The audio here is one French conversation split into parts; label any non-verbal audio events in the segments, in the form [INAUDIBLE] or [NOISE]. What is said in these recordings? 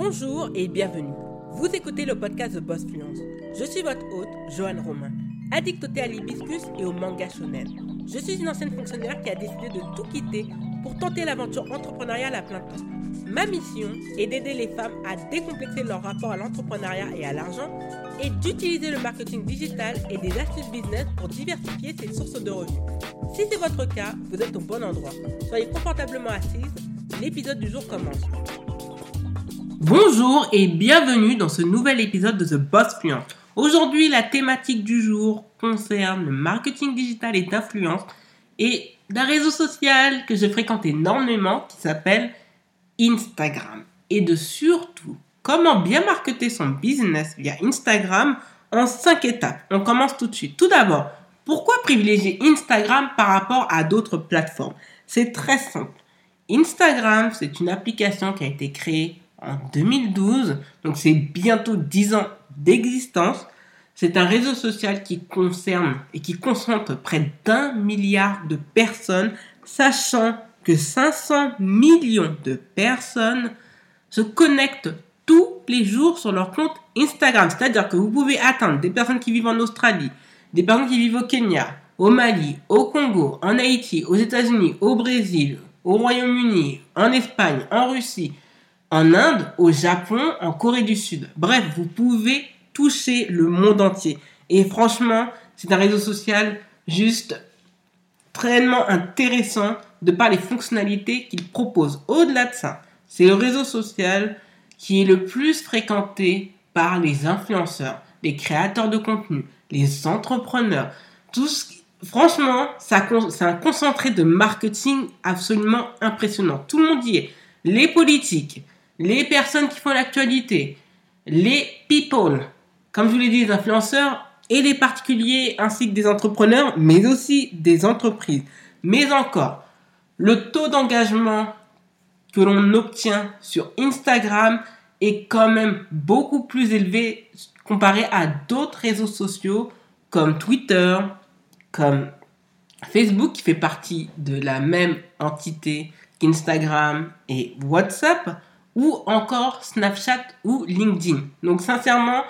Bonjour et bienvenue. Vous écoutez le podcast de Boss Fluence. Je suis votre hôte, Joanne Romain, addictée à l'hibiscus et au manga shonen. Je suis une ancienne fonctionnaire qui a décidé de tout quitter pour tenter l'aventure entrepreneuriale à plein temps. Ma mission est d'aider les femmes à décomplexer leur rapport à l'entrepreneuriat et à l'argent et d'utiliser le marketing digital et des astuces business pour diversifier ses sources de revenus. Si c'est votre cas, vous êtes au bon endroit. Soyez confortablement assise, l'épisode du jour commence. Bonjour et bienvenue dans ce nouvel épisode de The Boss Fluence. Aujourd'hui, la thématique du jour concerne le marketing digital et d'influence et d'un réseau social que je fréquente énormément qui s'appelle Instagram. Et de surtout, comment bien marketer son business via Instagram en 5 étapes. On commence tout de suite. Tout d'abord, pourquoi privilégier Instagram par rapport à d'autres plateformes? C'est très simple. Instagram, c'est une application qui a été créée en 2012, donc c'est bientôt 10 ans d'existence. C'est un réseau social qui concerne et qui concentre près d'un milliard de personnes, sachant que 500 millions de personnes se connectent tous les jours sur leur compte Instagram. C'est-à-dire que vous pouvez atteindre des personnes qui vivent en Australie, des personnes qui vivent au Kenya, au Mali, au Congo, en Haïti, aux États-Unis, au Brésil, au Royaume-Uni, en Espagne, en Russie, en Inde, au Japon, en Corée du Sud. Bref, vous pouvez toucher le monde entier. Et franchement, c'est un réseau social juste très intéressant de par les fonctionnalités qu'il propose. Au-delà de ça, c'est le réseau social qui est le plus fréquenté par les influenceurs, les créateurs de contenu, les entrepreneurs. Tout franchement, c'est un concentré de marketing absolument impressionnant. Tout le monde y est. Les politiques, les personnes qui font l'actualité, les people, comme je vous l'ai dit, les influenceurs et les particuliers ainsi que des entrepreneurs, mais aussi des entreprises. Mais encore, le taux d'engagement que l'on obtient sur Instagram est quand même beaucoup plus élevé comparé à d'autres réseaux sociaux comme Twitter, comme Facebook qui fait partie de la même entité qu'Instagram et WhatsApp ou encore Snapchat ou LinkedIn. Donc sincèrement,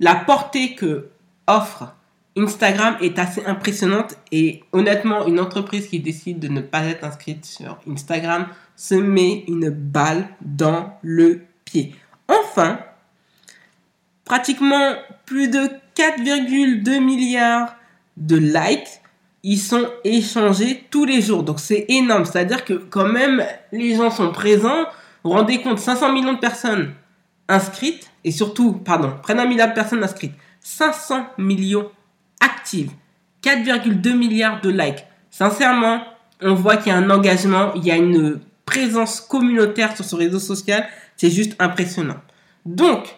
la portée que offre Instagram est assez impressionnante et honnêtement, une entreprise qui décide de ne pas être inscrite sur Instagram se met une balle dans le pied. Enfin, pratiquement plus de 4,2 milliards de likes ils sont échangés tous les jours. Donc c'est énorme. C'est-à-dire que quand même, les gens sont présents. Vous rendez compte, 500 millions de personnes inscrites, et surtout, pardon, près d'un milliard de personnes inscrites, 500 millions actives, 4,2 milliards de likes. Sincèrement, on voit qu'il y a un engagement, il y a une présence communautaire sur ce réseau social. C'est juste impressionnant. Donc,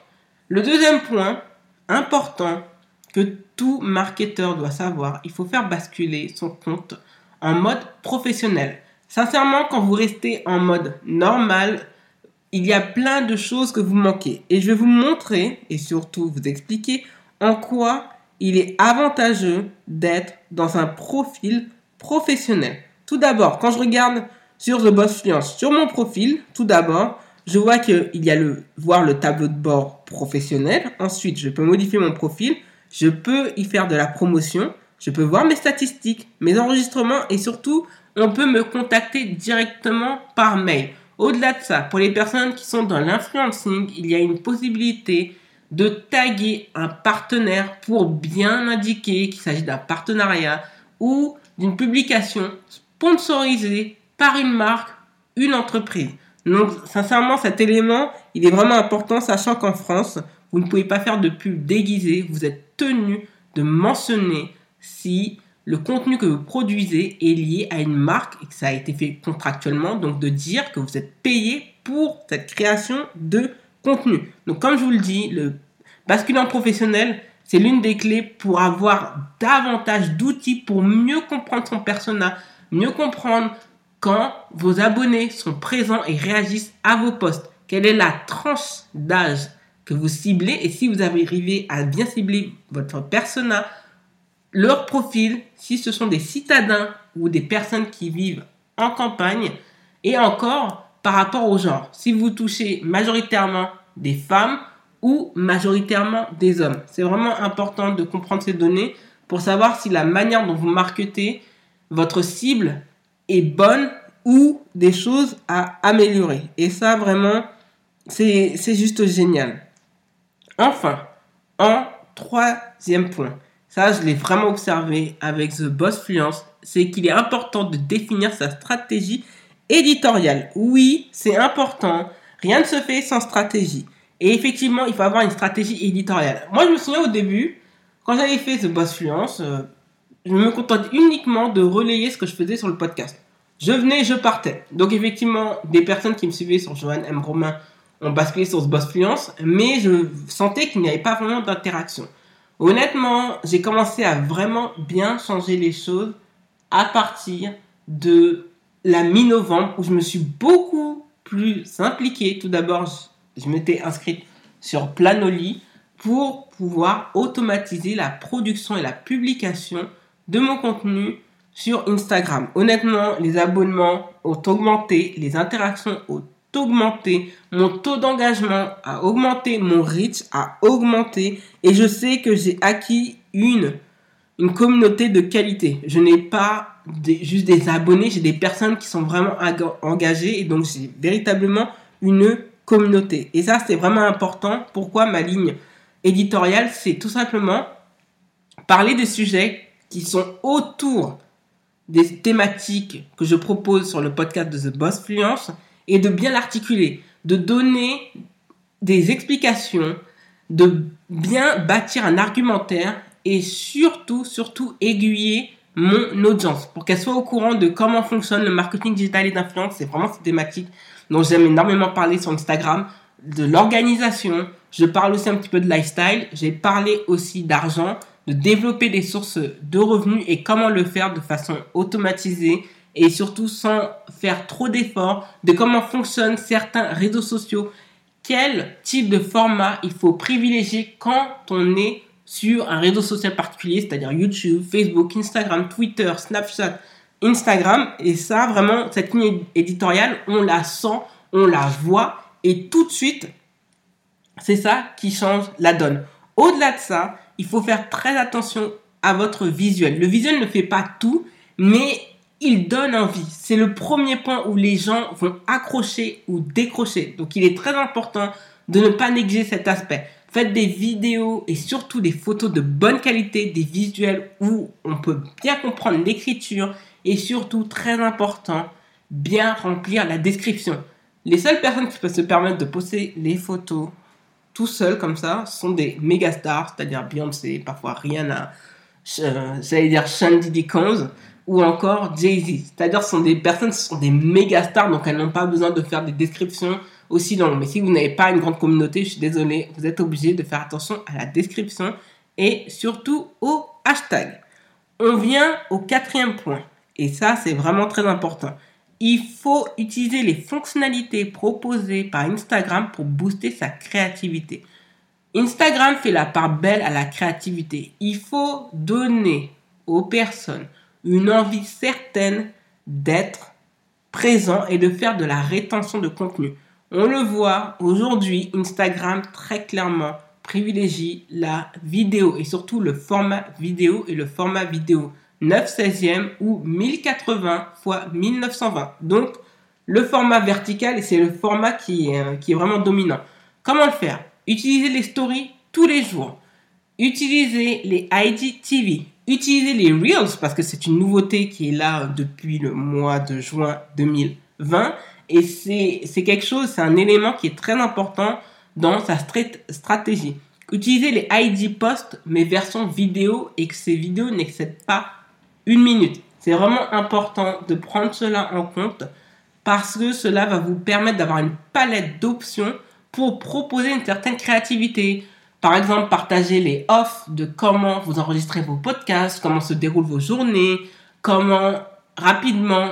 le deuxième point important que tout marketeur doit savoir, il faut faire basculer son compte en mode professionnel. Sincèrement, quand vous restez en mode normal, il y a plein de choses que vous manquez. Et je vais vous montrer et surtout vous expliquer en quoi il est avantageux d'être dans un profil professionnel. Tout d'abord, quand je regarde sur The Boss Fluence, sur mon profil, tout d'abord, je vois qu'il y a le voir le tableau de bord professionnel. Ensuite, je peux modifier mon profil je peux y faire de la promotion, je peux voir mes statistiques, mes enregistrements et surtout, on peut me contacter directement par mail. Au-delà de ça, pour les personnes qui sont dans l'influencing, il y a une possibilité de taguer un partenaire pour bien indiquer qu'il s'agit d'un partenariat ou d'une publication sponsorisée par une marque, une entreprise. Donc, sincèrement, cet élément, il est vraiment important, sachant qu'en France, vous ne pouvez pas faire de pub déguisée. Vous êtes tenu de mentionner si le contenu que vous produisez est lié à une marque et que ça a été fait contractuellement. Donc de dire que vous êtes payé pour cette création de contenu. Donc comme je vous le dis, le basculant professionnel, c'est l'une des clés pour avoir davantage d'outils pour mieux comprendre son persona, mieux comprendre quand vos abonnés sont présents et réagissent à vos posts. Quelle est la tranche d'âge que vous ciblez? Et si vous arrivez à bien cibler votre persona, leur profil, si ce sont des citadins ou des personnes qui vivent en campagne, et encore par rapport au genre. Si vous touchez majoritairement des femmes ou majoritairement des hommes. C'est vraiment important de comprendre ces données pour savoir si la manière dont vous marketez votre cible est bonne ou des choses à améliorer. Et ça, vraiment, c'est juste génial. Enfin, en troisième point, ça je l'ai vraiment observé avec The Boss Fluence, c'est qu'il est important de définir sa stratégie éditoriale. Oui, c'est important. Rien ne se fait sans stratégie. Et effectivement, il faut avoir une stratégie éditoriale. Moi, je me souviens au début, quand j'avais fait The Boss Fluence, euh, je me contentais uniquement de relayer ce que je faisais sur le podcast. Je venais, je partais. Donc effectivement, des personnes qui me suivaient sur Johan M. Romain ont basculé sur ce Boss Fluence, mais je sentais qu'il n'y avait pas vraiment d'interaction. Honnêtement, j'ai commencé à vraiment bien changer les choses à partir de la mi-novembre où je me suis beaucoup plus impliqué. Tout d'abord, je, m'étais inscrite sur Planoli pour pouvoir automatiser la production et la publication de mon contenu sur Instagram. Honnêtement, les abonnements ont augmenté, les interactions ont augmenté, mon taux d'engagement a augmenté, mon reach a augmenté et je sais que j'ai acquis une, une communauté de qualité. Je n'ai pas juste des abonnés, j'ai des personnes qui sont vraiment engagées et donc j'ai véritablement une communauté. Et ça, c'est vraiment important. Pourquoi ma ligne éditoriale, c'est tout simplement parler des sujets qui sont autour des thématiques que je propose sur le podcast de The Boss Fluence et de bien l'articuler, de donner des explications, de bien bâtir un argumentaire et surtout, surtout aiguiller mon audience pour qu'elle soit au courant de comment fonctionne le marketing digital et d'influence. C'est vraiment cette thématique dont j'aime énormément parler sur Instagram, de l'organisation. Je parle aussi un petit peu de lifestyle. J'ai parlé aussi d'argent, de développer des sources de revenus et comment le faire de façon automatisée et surtout sans faire trop d'efforts, de comment fonctionnent certains réseaux sociaux, quel type de format il faut privilégier quand on est sur un réseau social particulier, c'est-à-dire YouTube, Facebook, Instagram, Twitter, Snapchat, Instagram? Et ça, vraiment, cette ligne éditoriale, on la sent, on la voit, et tout de suite, c'est ça qui change la donne. Au-delà de ça, il faut faire très attention à votre visuel. Le visuel ne fait pas tout, mais il donne envie. C'est le premier point où les gens vont accrocher ou décrocher. Donc il est très important de ne pas négliger cet aspect. Faites des vidéos et surtout des photos de bonne qualité, des visuels où on peut bien comprendre l'écriture et surtout très important, bien remplir la description. Les seules personnes qui peuvent se permettre de poster les photos tout seuls comme ça sont des méga stars, c'est-à-dire Beyoncé, parfois Rihanna, euh, j'allais dire Shandy Dickens ou encore Jay-Z. C'est-à-dire ce sont des personnes, ce sont des méga stars, donc elles n'ont pas besoin de faire des descriptions aussi longues. Mais si vous n'avez pas une grande communauté, je suis désolé, vous êtes obligé de faire attention à la description et surtout au hashtag. On vient au quatrième point, et ça c'est vraiment très important. Il faut utiliser les fonctionnalités proposées par Instagram pour booster sa créativité. Instagram fait la part belle à la créativité. Il faut donner aux personnes une envie certaine d'être présent et de faire de la rétention de contenu. On le voit aujourd'hui, Instagram très clairement privilégie la vidéo et surtout le format vidéo et le format vidéo 9 16e ou 1080 x 1920. Donc le format vertical, c'est le format qui est, euh, vraiment dominant. Comment le faire? Utiliser les stories tous les jours. Utiliser les IGTV. Utilisez les Reels parce que c'est une nouveauté qui est là depuis le mois de juin 2020 et c'est quelque chose, c'est un élément qui est très important dans sa stratégie. Utilisez les ID posts mais version vidéo et que ces vidéos n'excèdent pas une minute. C'est vraiment important de prendre cela en compte parce que cela va vous permettre d'avoir une palette d'options pour proposer une certaine créativité, par exemple, partager les offres de comment vous enregistrez vos podcasts, comment se déroulent vos journées, comment rapidement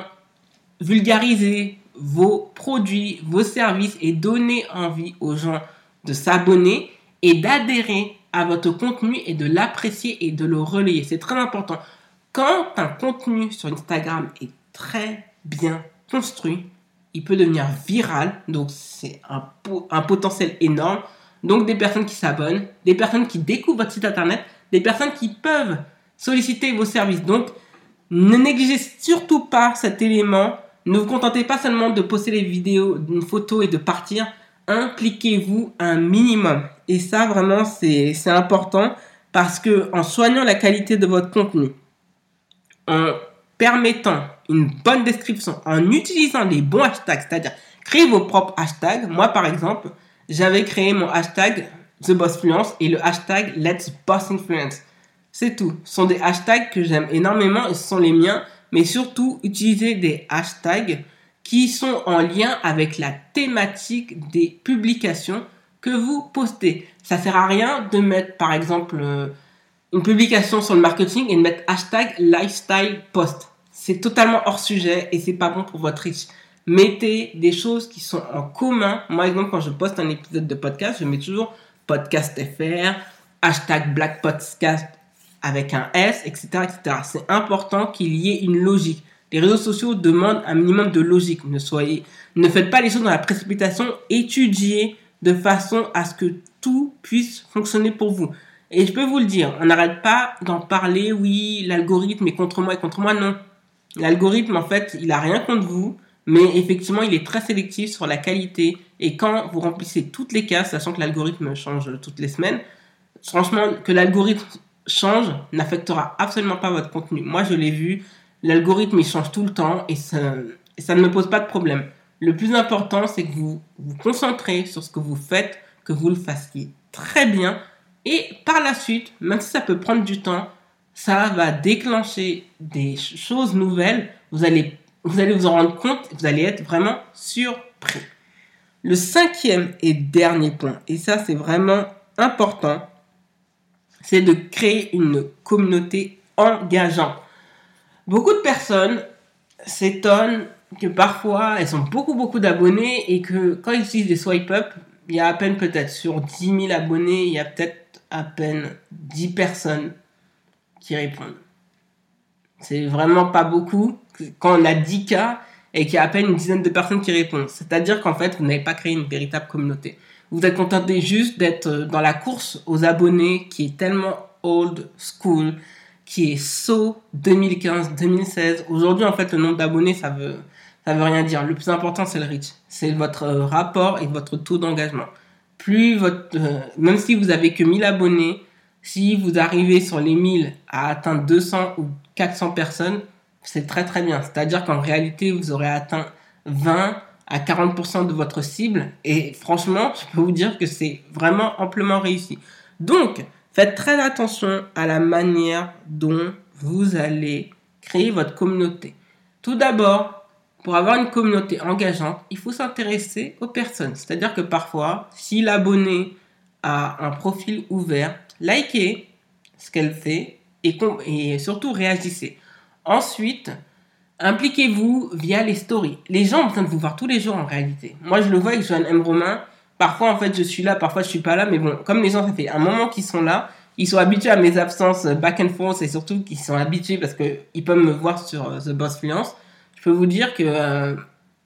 vulgariser vos produits, vos services et donner envie aux gens de s'abonner et d'adhérer à votre contenu et de l'apprécier et de le relayer. C'est très important. Quand un contenu sur Instagram est très bien construit, il peut devenir viral, donc c'est un, un potentiel énorme. Donc des personnes qui s'abonnent, des personnes qui découvrent votre site internet, des personnes qui peuvent solliciter vos services. Donc ne négligez surtout pas cet élément. Ne vous contentez pas seulement de poster les vidéos, une photo et de partir. Impliquez-vous un minimum. Et ça, vraiment, c'est important parce que en soignant la qualité de votre contenu, en permettant une bonne description, en utilisant les bons hashtags, c'est-à-dire créer vos propres hashtags. Moi, par exemple, j'avais créé mon hashtag The Boss Fluence et le hashtag Let's Boss Influence. C'est tout. Ce sont des hashtags que j'aime énormément et ce sont les miens. Mais surtout, utilisez des hashtags qui sont en lien avec la thématique des publications que vous postez. Ça sert à rien de mettre, par exemple, euh, une publication sur le marketing et de mettre hashtag lifestyle post. C'est totalement hors sujet et c'est pas bon pour votre reach. Mettez des choses qui sont en commun. Moi, exemple, quand je poste un épisode de podcast, je mets toujours podcast FR, hashtag Black Podcast avec un S, etc. etc. C'est important qu'il y ait une logique. Les réseaux sociaux demandent un minimum de logique. Ne, soyez, ne faites pas les choses dans la précipitation. Étudiez de façon à ce que tout puisse fonctionner pour vous. Et je peux vous le dire, on n'arrête pas d'en parler, oui, l'algorithme est contre moi et contre moi, non. L'algorithme, en fait, il a rien contre vous, mais effectivement, il est très sélectif sur la qualité. Et quand vous remplissez toutes les cases, sachant que l'algorithme change toutes les semaines, franchement, que l'algorithme change n'affectera absolument pas votre contenu. Moi, je l'ai vu, l'algorithme, il change tout le temps et ça, ça ne me pose pas de problème. Le plus important, c'est que vous vous concentrez sur ce que vous faites, que vous le fassiez très bien. Et par la suite, même si ça peut prendre du temps, ça va déclencher des choses nouvelles. Vous allez, vous allez vous en rendre compte, vous allez être vraiment surpris. Le cinquième et dernier point, et ça c'est vraiment important, c'est de créer une communauté engageante. Beaucoup de personnes s'étonnent que parfois elles ont beaucoup beaucoup d'abonnés et que quand ils utilisent des swipe up, il y a à peine peut-être sur 10 000 abonnés, il y a peut-être à peine 10 personnes qui répondent. C'est vraiment pas beaucoup quand on a 10 cas et qu'il y a à peine une dizaine de personnes qui répondent. C'est-à-dire qu'en fait, vous n'avez pas créé une véritable communauté. Vous êtes contenté juste d'être dans la course aux abonnés qui est tellement old school, qui est so 2015-2016. Aujourd'hui, en fait, le nombre d'abonnés, ça veut, ça veut rien dire. Le plus important, c'est le reach. C'est votre rapport et votre taux d'engagement. Plus votre, euh, même si vous avez que 1000 abonnés, si vous arrivez sur les 1000 à atteindre 200 ou 400 personnes, c'est très très bien. C'est-à-dire qu'en réalité, vous aurez atteint 20 à 40% de votre cible. Et franchement, je peux vous dire que c'est vraiment amplement réussi. Donc, faites très attention à la manière dont vous allez créer votre communauté. Tout d'abord, pour avoir une communauté engageante, il faut s'intéresser aux personnes. C'est-à-dire que parfois, si l'abonné a un profil ouvert, likez ce qu'elle fait et, et surtout réagissez. Ensuite, impliquez-vous via les stories. Les gens ont besoin de vous voir tous les jours en réalité. Moi, je le vois avec Joanne M. Romain. Parfois, en fait, je suis là, parfois, je suis pas là. Mais bon, comme les gens, ça fait un moment qu'ils sont là, ils sont habitués à mes absences back and forth et surtout qu'ils sont habitués parce qu'ils peuvent me voir sur euh, The Boss Fluence. Je peux vous dire que euh,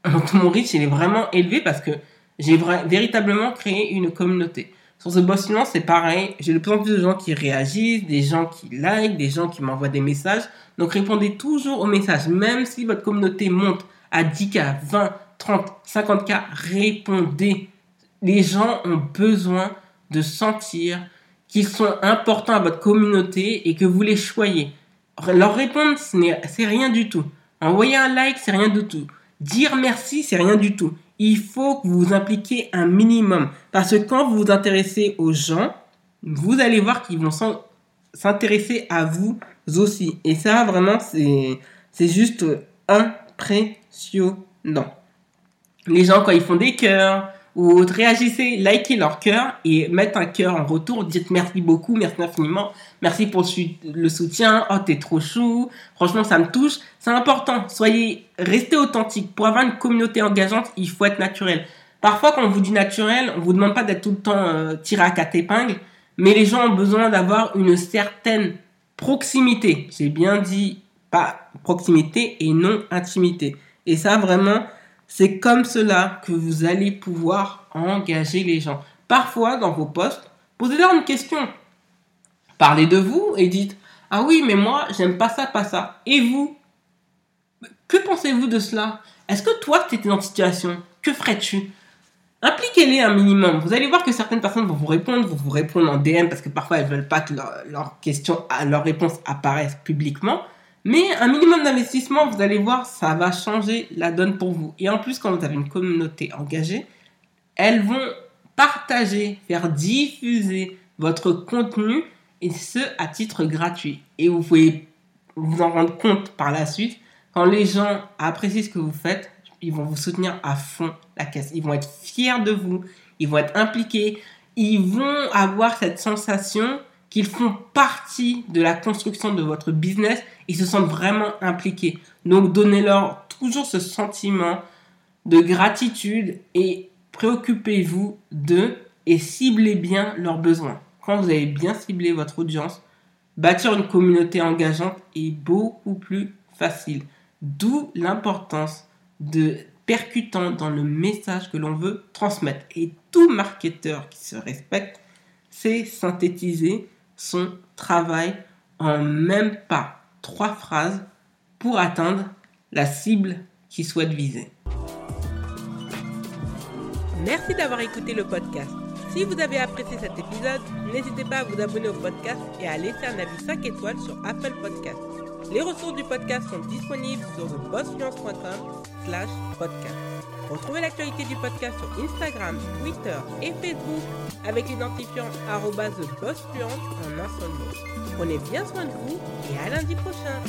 [LAUGHS] mon reach, il est vraiment élevé parce que j'ai véritablement créé une communauté. Sur ce boss Finance, c'est pareil. J'ai de plus en plus de gens qui réagissent, des gens qui like, des gens qui m'envoient des messages. Donc répondez toujours aux messages. Même si votre communauté monte à 10K, 20, 30, 50K, répondez. Les gens ont besoin de sentir qu'ils sont importants à votre communauté et que vous les choyez. Leur répondre, c'est rien du tout. Envoyer un like, c'est rien du tout. Dire merci, c'est rien du tout il faut que vous vous impliquiez un minimum. Parce que quand vous vous intéressez aux gens, vous allez voir qu'ils vont s'intéresser à vous aussi. Et ça, vraiment, c'est juste impressionnant. Les gens, quand ils font des cœurs, ou réagissez, likez leur cœur et mettez un cœur en retour. Dites merci beaucoup, merci infiniment, merci pour le soutien. Oh, t'es trop chou. Franchement, ça me touche. C'est important. Soyez, restez authentique. Pour avoir une communauté engageante, il faut être naturel. Parfois, quand on vous dit naturel, on vous demande pas d'être tout le temps euh, tiré à quatre épingles, mais les gens ont besoin d'avoir une certaine proximité. J'ai bien dit pas proximité et non intimité. Et ça, vraiment, C'est comme cela que vous allez pouvoir engager les gens. Parfois, dans vos posts, posez-leur une question. Parlez de vous et dites Ah oui, mais moi, j'aime pas ça, pas ça. Et vous? Que pensez-vous de cela? Est-ce que toi, tu étais dans cette situation? Que ferais-tu? Impliquez-les un minimum. Vous allez voir que certaines personnes vont vous répondre, vont vous répondre en DM parce que parfois elles veulent pas que leurs leur questions, leurs réponses apparaissent publiquement. Mais un minimum d'investissement, vous allez voir, ça va changer la donne pour vous. Et en plus, quand vous avez une communauté engagée, elles vont partager, faire diffuser votre contenu et ce à titre gratuit. Et vous pouvez vous en rendre compte par la suite quand les gens apprécient ce que vous faites, ils vont vous soutenir à fond la caisse. Ils vont être fiers de vous, ils vont être impliqués, ils vont avoir cette sensation qu'ils font partie de la construction de votre business, ils se sentent vraiment impliqués. Donc donnez-leur toujours ce sentiment de gratitude et préoccupez-vous d'eux et ciblez bien leurs besoins. Quand vous avez bien ciblé votre audience, bâtir une communauté engageante est beaucoup plus facile. D'où l'importance de percutant dans le message que l'on veut transmettre. Et tout marketeur qui se respecte sait synthétiser son travail en même pas trois phrases pour atteindre la cible qu'il souhaite viser. Merci d'avoir écouté le podcast. Si vous avez apprécié cet épisode, n'hésitez pas à vous abonner au podcast et à laisser un avis 5 étoiles sur Apple Podcast. Les ressources du podcast sont disponibles sur thebossfluence.com slash podcast. Retrouvez l'actualité du podcast sur Instagram, Twitter et Facebook avec l'identifiant thebossfluence en un seul mot. Prenez bien soin de vous et à lundi prochain